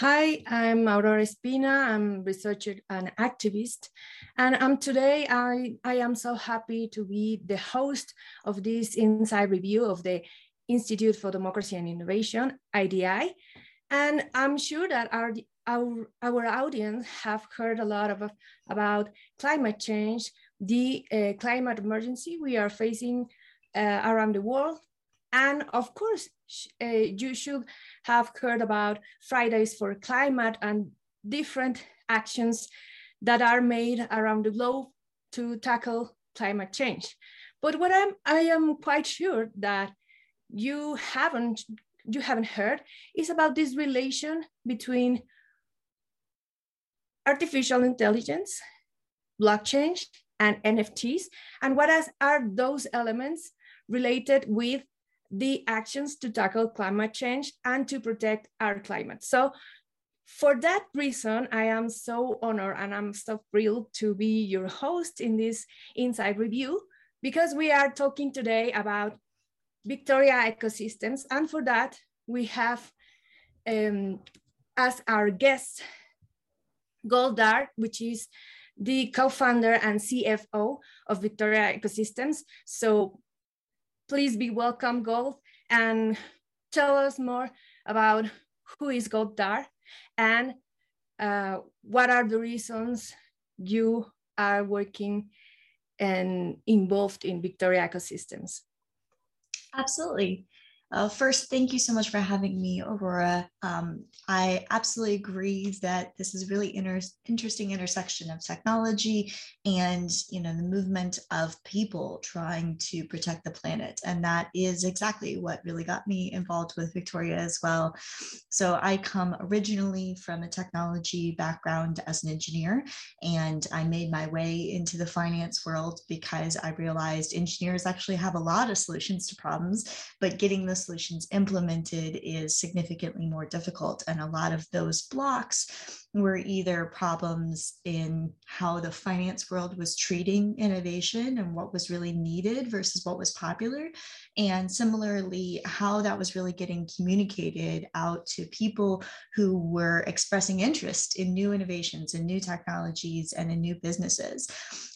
Hi, I'm Aurora Espina. I'm researcher and activist. And um, today I, I am so happy to be the host of this inside review of the Institute for Democracy and Innovation, IDI. And I'm sure that our, our, our audience have heard a lot of, about climate change, the uh, climate emergency we are facing uh, around the world. And of course, uh, you should have heard about Fridays for Climate and different actions that are made around the globe to tackle climate change. But what I'm, I am quite sure that you haven't you haven't heard is about this relation between artificial intelligence, blockchain, and NFTs, and what are those elements related with the actions to tackle climate change and to protect our climate. So for that reason, I am so honored and I'm so thrilled to be your host in this Inside Review because we are talking today about Victoria ecosystems. And for that, we have um, as our guest, Goldar, which is the co-founder and CFO of Victoria Ecosystems. So please be welcome, Gold, and tell us more about who is Gold Goldar and uh, what are the reasons you are working and involved in Victoria ecosystems. Absolutely. Uh, first, thank you so much for having me, Aurora. Um, I absolutely agree that this is a really inter- interesting intersection of technology and you know the movement of people trying to protect the planet, and that is exactly what really got me involved with Victoria as well. So I come originally from a technology background as an engineer, and I made my way into the finance world because I realized engineers actually have a lot of solutions to problems, but getting the solutions implemented is significantly more difficult. And a lot of those blocks were either problems in how the finance world was treating innovation and what was really needed versus what was popular. And similarly, how that was really getting communicated out to people who were expressing interest in new innovations and new technologies and in new businesses.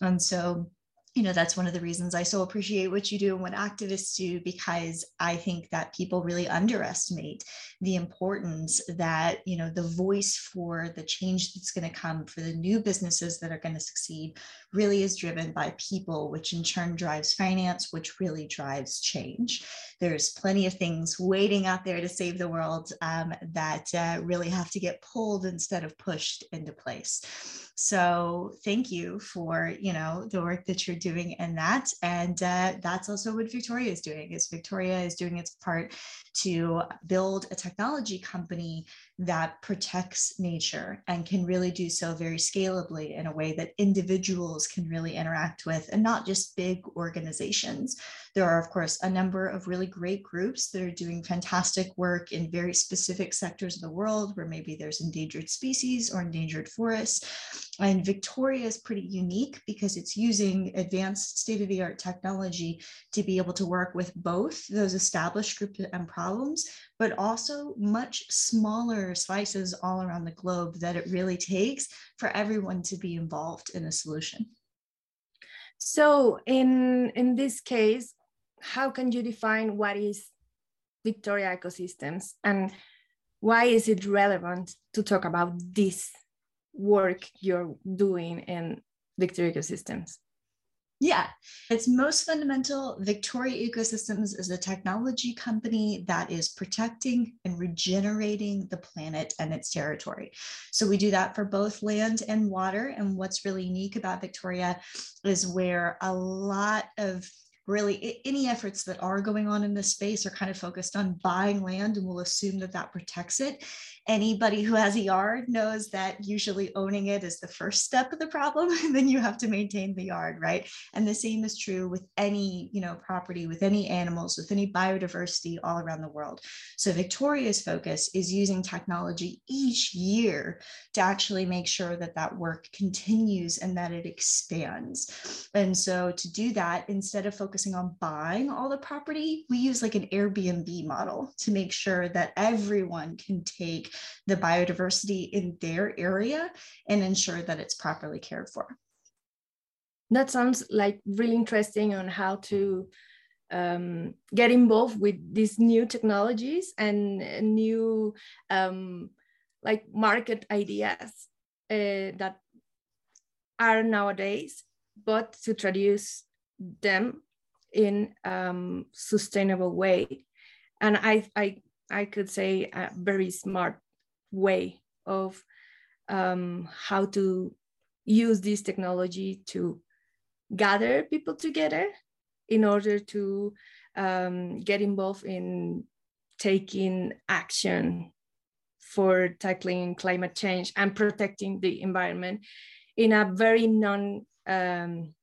And so you know that's one of the reasons i so appreciate what you do and what activists do because i think that people really underestimate the importance that you know the voice for the change that's going to come for the new businesses that are going to succeed really is driven by people which in turn drives finance which really drives change. There's plenty of things waiting out there to save the world um, that uh, really have to get pulled instead of pushed into place. So thank you for you know the work that you're doing in that and uh, that's also what victoria is doing is victoria is doing its part to build a technology company that protects nature and can really do so very scalably in a way that individuals can really interact with and not just big organizations. There are, of course, a number of really great groups that are doing fantastic work in very specific sectors of the world where maybe there's endangered species or endangered forests. And Victoria is pretty unique because it's using advanced state of the art technology to be able to work with both those established groups and problems, but also much smaller slices all around the globe that it really takes for everyone to be involved in a solution. So in, in this case, how can you define what is Victoria ecosystems and why is it relevant to talk about this work you're doing in Victoria ecosystems? Yeah, its most fundamental, Victoria Ecosystems is a technology company that is protecting and regenerating the planet and its territory. So we do that for both land and water. And what's really unique about Victoria is where a lot of really any efforts that are going on in this space are kind of focused on buying land and we'll assume that that protects it. Anybody who has a yard knows that usually owning it is the first step of the problem and then you have to maintain the yard right? And the same is true with any you know property with any animals with any biodiversity all around the world. So victoria's focus is using technology each year to actually make sure that that work continues and that it expands. And so to do that instead of focusing focusing on buying all the property, we use like an Airbnb model to make sure that everyone can take the biodiversity in their area and ensure that it's properly cared for. That sounds like really interesting on how to um, get involved with these new technologies and new um, like market ideas uh, that are nowadays, but to traduce them in um, sustainable way. And I, I, I could say a very smart way of um, how to use this technology to gather people together in order to um, get involved in taking action for tackling climate change and protecting the environment in a very non um,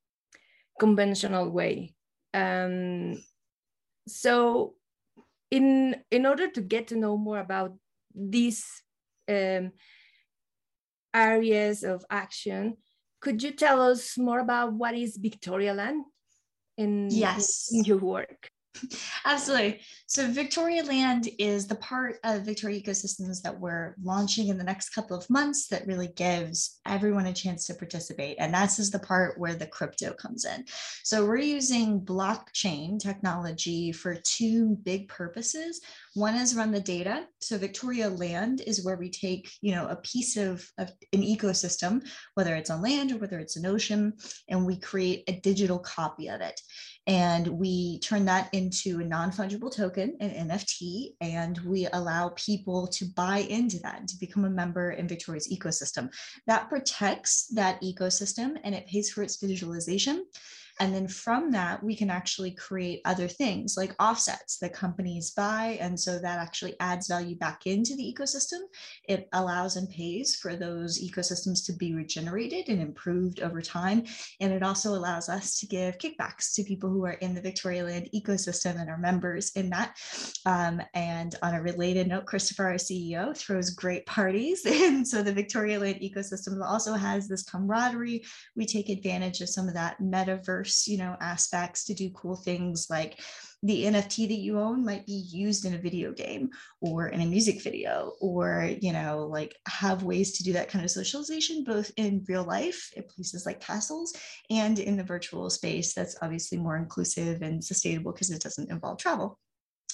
conventional way. Um, so, in in order to get to know more about these um, areas of action, could you tell us more about what is Victoria Land in, yes. in your work? Absolutely. So Victoria Land is the part of Victoria ecosystems that we're launching in the next couple of months that really gives everyone a chance to participate. And that's is the part where the crypto comes in. So we're using blockchain technology for two big purposes. One is run the data. So Victoria Land is where we take, you know, a piece of, of an ecosystem, whether it's on land or whether it's an ocean, and we create a digital copy of it and we turn that into a non-fungible token an nft and we allow people to buy into that to become a member in victoria's ecosystem. That protects that ecosystem and it pays for its visualization and then from that, we can actually create other things like offsets that companies buy. And so that actually adds value back into the ecosystem. It allows and pays for those ecosystems to be regenerated and improved over time. And it also allows us to give kickbacks to people who are in the Victoria Land ecosystem and are members in that. Um, and on a related note, Christopher, our CEO, throws great parties. And so the Victoria Land ecosystem also has this camaraderie. We take advantage of some of that metaverse you know, aspects to do cool things like the NFT that you own might be used in a video game or in a music video, or, you know, like have ways to do that kind of socialization, both in real life at places like castles and in the virtual space that's obviously more inclusive and sustainable because it doesn't involve travel.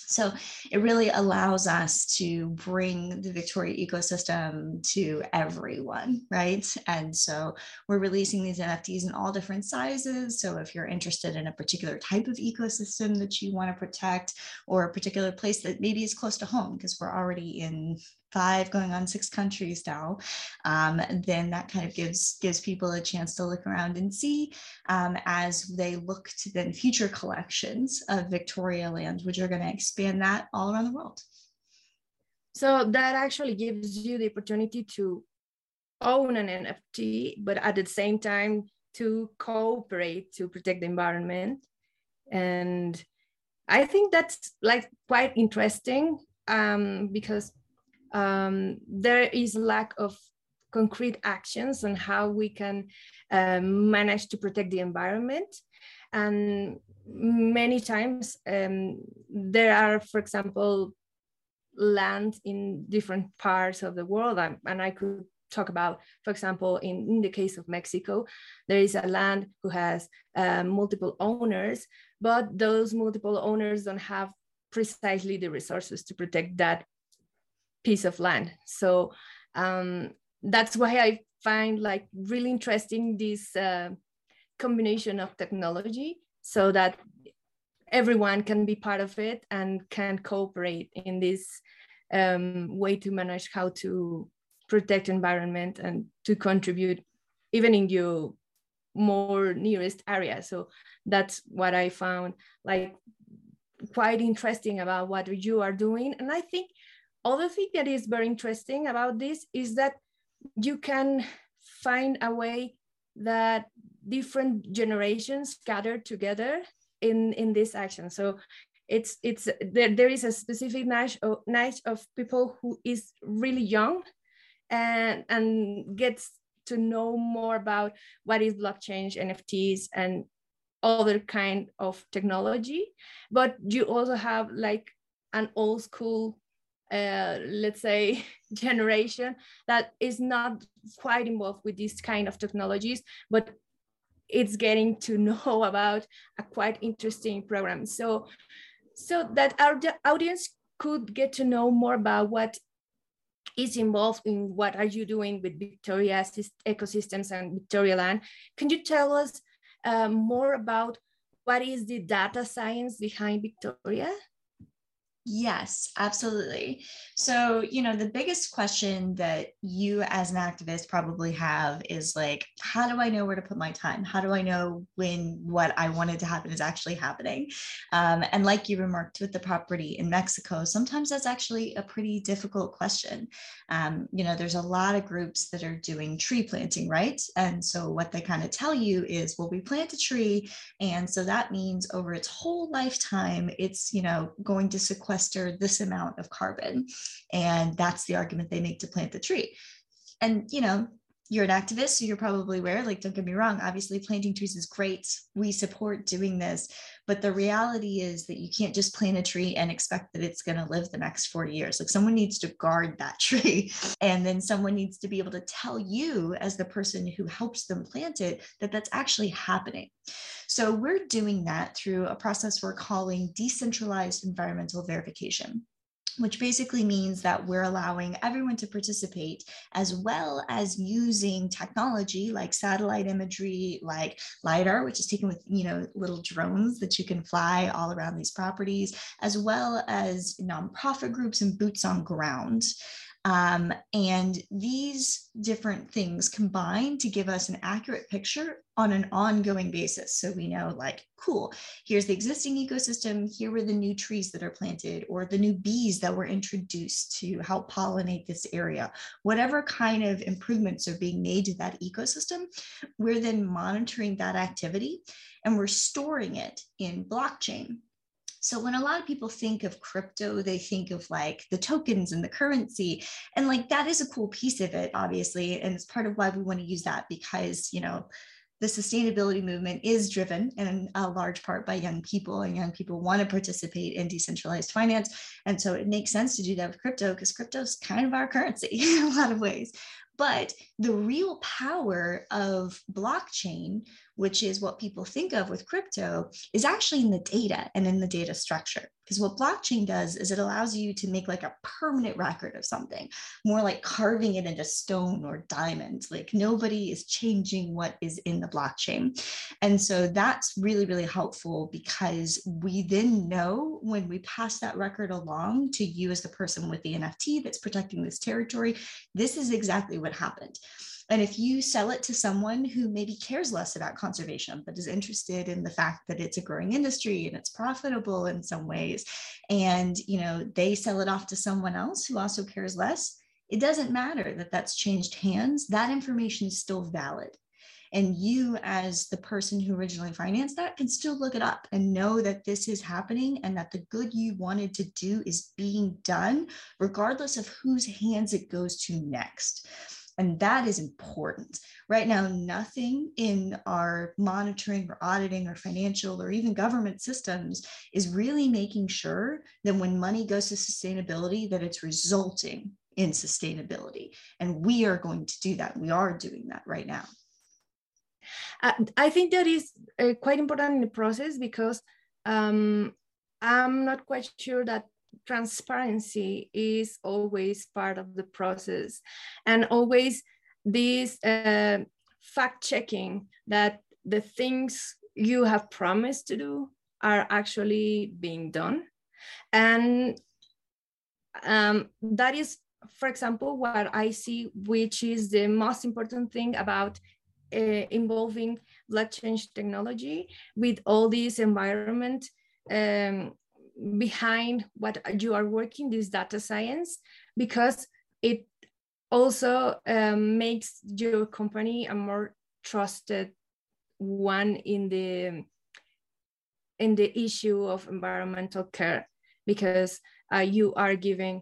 So it really allows us to bring the Victoria ecosystem to everyone, right? And so we're releasing these NFTs in all different sizes. So if you're interested in a particular type of ecosystem that you want to protect, or a particular place that maybe is close to home, because we're already in five going on six countries now um, then that kind of gives gives people a chance to look around and see um, as they look to then future collections of victoria land which are going to expand that all around the world. So that actually gives you the opportunity to own an nft but at the same time to cooperate to protect the environment. And i think that's like quite interesting um, because um, there is lack of concrete actions on how we can um, manage to protect the environment. And many times um, there are, for example, land in different parts of the world. And I could talk about, for example, in, in the case of Mexico, there is a land who has uh, multiple owners, but those multiple owners don't have precisely the resources to protect that piece of land. So um, that's why I find like really interesting this uh, combination of technology so that everyone can be part of it and can cooperate in this um, way to manage how to protect environment and to contribute even in your more nearest area so that's what i found like quite interesting about what you are doing and i think other thing that is very interesting about this is that you can find a way that different generations gather together in in this action. So it's it's there, there is a specific niche of, niche of people who is really young and and gets to know more about what is blockchain nfts and other kind of technology, but you also have like an old school, uh, let's say, generation that is not quite involved with these kind of technologies, but it's getting to know about a quite interesting program. So, so that our audience could get to know more about what is involved in what are you doing with Victoria ecosystems and Victoria land. Can you tell us um, more about what is the data science behind Victoria? Yes, absolutely. So, you know, the biggest question that you as an activist probably have is like, how do I know where to put my time? How do I know when what I wanted to happen is actually happening? Um, and like you remarked with the property in Mexico, sometimes that's actually a pretty difficult question. Um, you know, there's a lot of groups that are doing tree planting, right? And so what they kind of tell you is, well, we plant a tree. And so that means over its whole lifetime, it's, you know, going to sequester this amount of carbon. And that's the argument they make to plant the tree. And, you know, you're an activist, so you're probably aware, like, don't get me wrong, obviously planting trees is great. We support doing this. But the reality is that you can't just plant a tree and expect that it's going to live the next 40 years. Like, someone needs to guard that tree. And then someone needs to be able to tell you, as the person who helps them plant it, that that's actually happening. So we're doing that through a process we're calling decentralized environmental verification which basically means that we're allowing everyone to participate as well as using technology like satellite imagery like lidar which is taken with you know little drones that you can fly all around these properties as well as nonprofit groups and boots on ground um, and these different things combine to give us an accurate picture on an ongoing basis. So we know, like, cool, here's the existing ecosystem, here were the new trees that are planted, or the new bees that were introduced to help pollinate this area. Whatever kind of improvements are being made to that ecosystem, we're then monitoring that activity and we're storing it in blockchain. So when a lot of people think of crypto, they think of like the tokens and the currency. And like that is a cool piece of it, obviously. And it's part of why we want to use that because, you know, the sustainability movement is driven in a large part by young people, and young people want to participate in decentralized finance. And so it makes sense to do that with crypto because crypto is kind of our currency in a lot of ways. But the real power of blockchain which is what people think of with crypto, is actually in the data and in the data structure. Because what blockchain does is it allows you to make like a permanent record of something, more like carving it into stone or diamonds. Like nobody is changing what is in the blockchain. And so that's really, really helpful because we then know when we pass that record along to you as the person with the NFT that's protecting this territory, this is exactly what happened. And if you sell it to someone who maybe cares less about conservation, but is interested in the fact that it's a growing industry and it's profitable in some ways, and you know they sell it off to someone else who also cares less, it doesn't matter that that's changed hands. That information is still valid. And you, as the person who originally financed that, can still look it up and know that this is happening and that the good you wanted to do is being done, regardless of whose hands it goes to next. And that is important. Right now, nothing in our monitoring or auditing or financial or even government systems is really making sure that when money goes to sustainability, that it's resulting in sustainability. And we are going to do that. We are doing that right now. Uh, I think that is uh, quite important in the process because um, I'm not quite sure that transparency is always part of the process. And always this uh, fact checking that the things you have promised to do are actually being done. And um, that is for example what i see which is the most important thing about uh, involving blockchain technology with all these environment um, behind what you are working this data science because it also um, makes your company a more trusted one in the in the issue of environmental care because uh, you are giving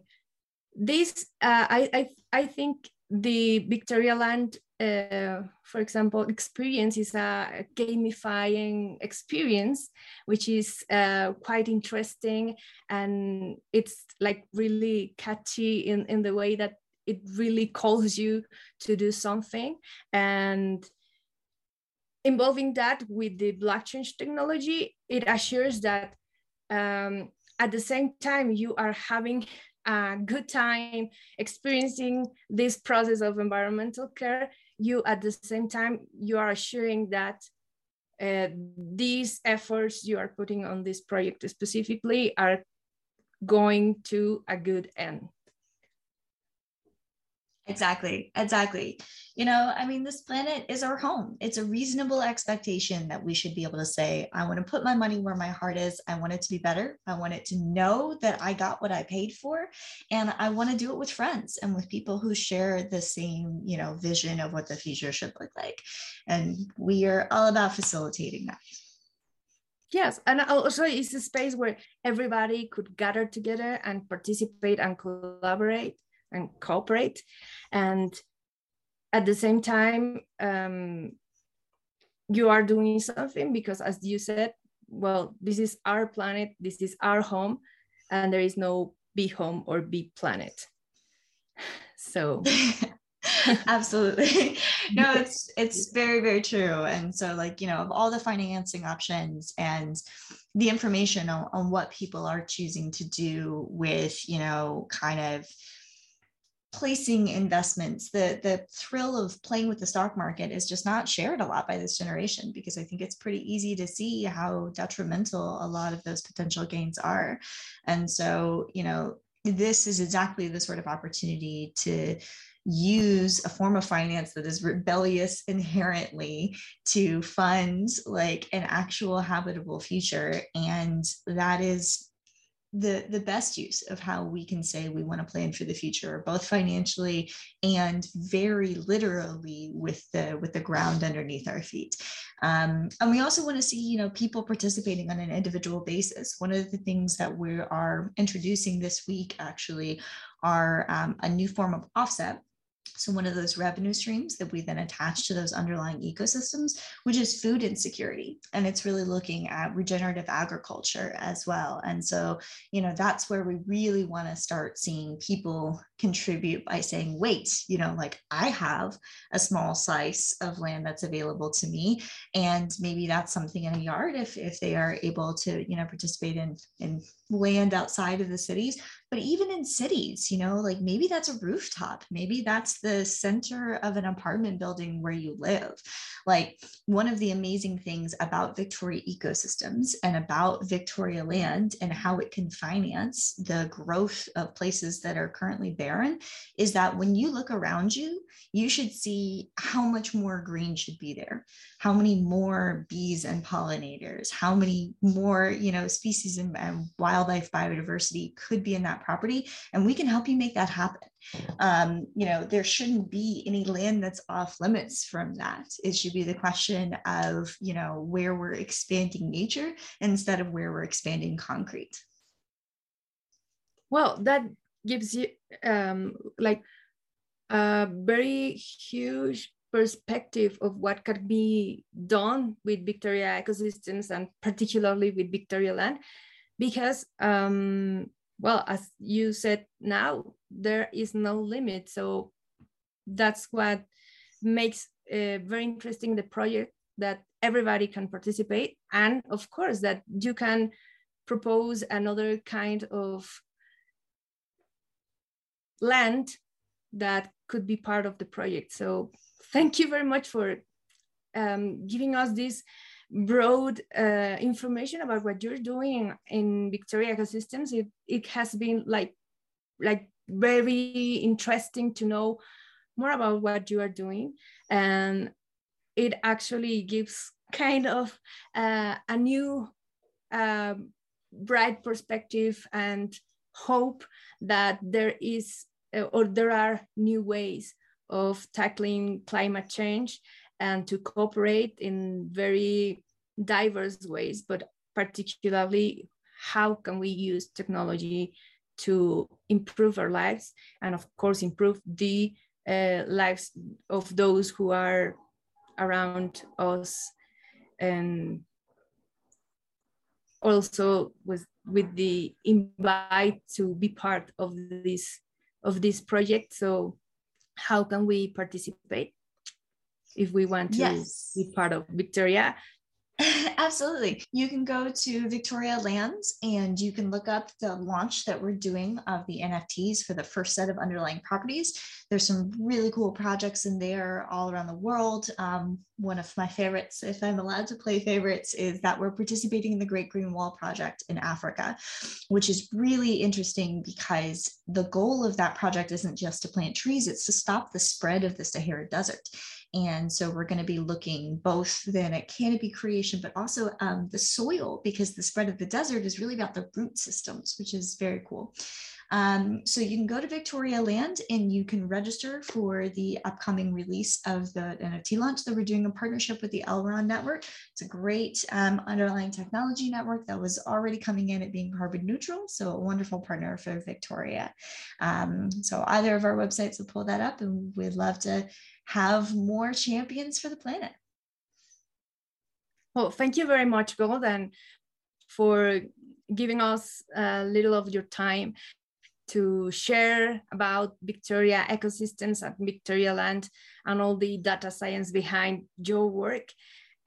this uh, I, I i think the victoria land uh, for example, experience is a gamifying experience, which is uh, quite interesting and it's like really catchy in, in the way that it really calls you to do something. And involving that with the blockchain technology, it assures that um, at the same time you are having a good time experiencing this process of environmental care you at the same time you are assuring that uh, these efforts you are putting on this project specifically are going to a good end Exactly, exactly. You know, I mean, this planet is our home. It's a reasonable expectation that we should be able to say, I want to put my money where my heart is. I want it to be better. I want it to know that I got what I paid for. And I want to do it with friends and with people who share the same, you know, vision of what the future should look like. And we are all about facilitating that. Yes, and also it's a space where everybody could gather together and participate and collaborate and cooperate. And at the same time um, you are doing something because as you said well this is our planet this is our home and there is no be home or be planet. So. Absolutely. No it's it's very very true. And so like you know of all the financing options and the information on, on what people are choosing to do with you know kind of placing investments. The the thrill of playing with the stock market is just not shared a lot by this generation because i think it's pretty easy to see how detrimental a lot of those potential gains are. And so you know this is exactly the sort of opportunity to use a form of finance that is rebellious inherently to fund like an actual habitable future. And that is the the best use of how we can say we want to plan for the future both financially and very literally with the with the ground underneath our feet. Um, and we also want to see you know people participating on an individual basis. One of the things that we are introducing this week actually are um, a new form of offset so one of those revenue streams that we then attach to those underlying ecosystems, which is food insecurity. And it's really looking at regenerative agriculture as well. And so, you know, that's where we really want to start seeing people contribute by saying, wait, you know, like I have a small slice of land that's available to me. And maybe that's something in a yard if, if they are able to, you know, participate in, in land outside of the cities but even in cities you know like maybe that's a rooftop. Maybe that's the center of an apartment building where you live. Like one of the amazing things about victoria ecosystems and about victoria land and how it can finance the growth of places that are currently barren is that when you look around you you should see how much more green should be there. How many more bees and pollinators? How many more you know species and, and wildlife biodiversity could be in that property and we can help you make that happen. Um, you know there shouldn't be any land that's off limits from that. It should be the question of you know where we're expanding nature instead of where we're expanding concrete. Well that gives you um, like a very huge perspective of what can be done with Victoria ecosystems and particularly with Victoria land because um, well as you said now there is no limit so that's what makes uh, very interesting the project that everybody can participate. And of course that you can propose another kind of land that could be part of the project. So thank you very much for um, giving us this broad uh, information about what you're doing in Victoria ecosystems. It, it has been like, like very interesting to know more about what you are doing. And it actually gives kind of uh, a new uh, bright perspective and hope that there is uh, or there are new ways of tackling climate change and to cooperate in very diverse ways, but particularly how can we use technology to improve our lives and of course improve the uh, lives of those who are around us. And also with with the invite to be part of this of this project. So how can we participate if we want to yes. be part of victoria Absolutely. You can go to Victoria Lands and you can look up the launch that we're doing of the NFTs for the first set of underlying properties. There's some really cool projects in there all around the world. Um, one of my favorites, if I'm allowed to play favorites, is that we're participating in the Great Green Wall project in Africa, which is really interesting because the goal of that project isn't just to plant trees, it's to stop the spread of the Sahara Desert. And so we're going to be looking both then at canopy creation, but also um, the soil, because the spread of the desert is really about the root systems, which is very cool. Um, so you can go to Victoria Land and you can register for the upcoming release of the NFT launch that we're doing in partnership with the Elrond Network. It's a great um, underlying technology network that was already coming in at being carbon neutral. So a wonderful partner for Victoria. Um, so either of our websites will pull that up and we'd love to have more champions for the planet. Well, thank you very much, Golden, for giving us a little of your time to share about Victoria ecosystems at Victoria Land and all the data science behind your work.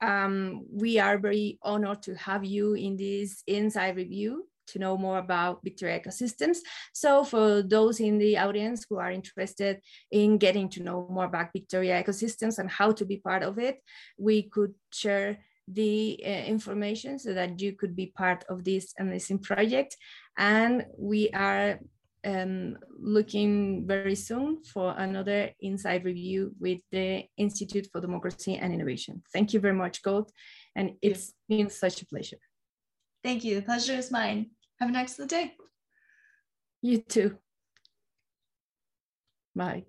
Um, we are very honored to have you in this inside review to know more about Victoria ecosystems. So for those in the audience who are interested in getting to know more about Victoria ecosystems and how to be part of it, we could share the uh, information so that you could be part of this amazing project. And we are um, looking very soon for another inside review with the Institute for Democracy and Innovation. Thank you very much, Gold. And it's been such a pleasure. Thank you. The pleasure is mine. Have an excellent day. You too. Bye.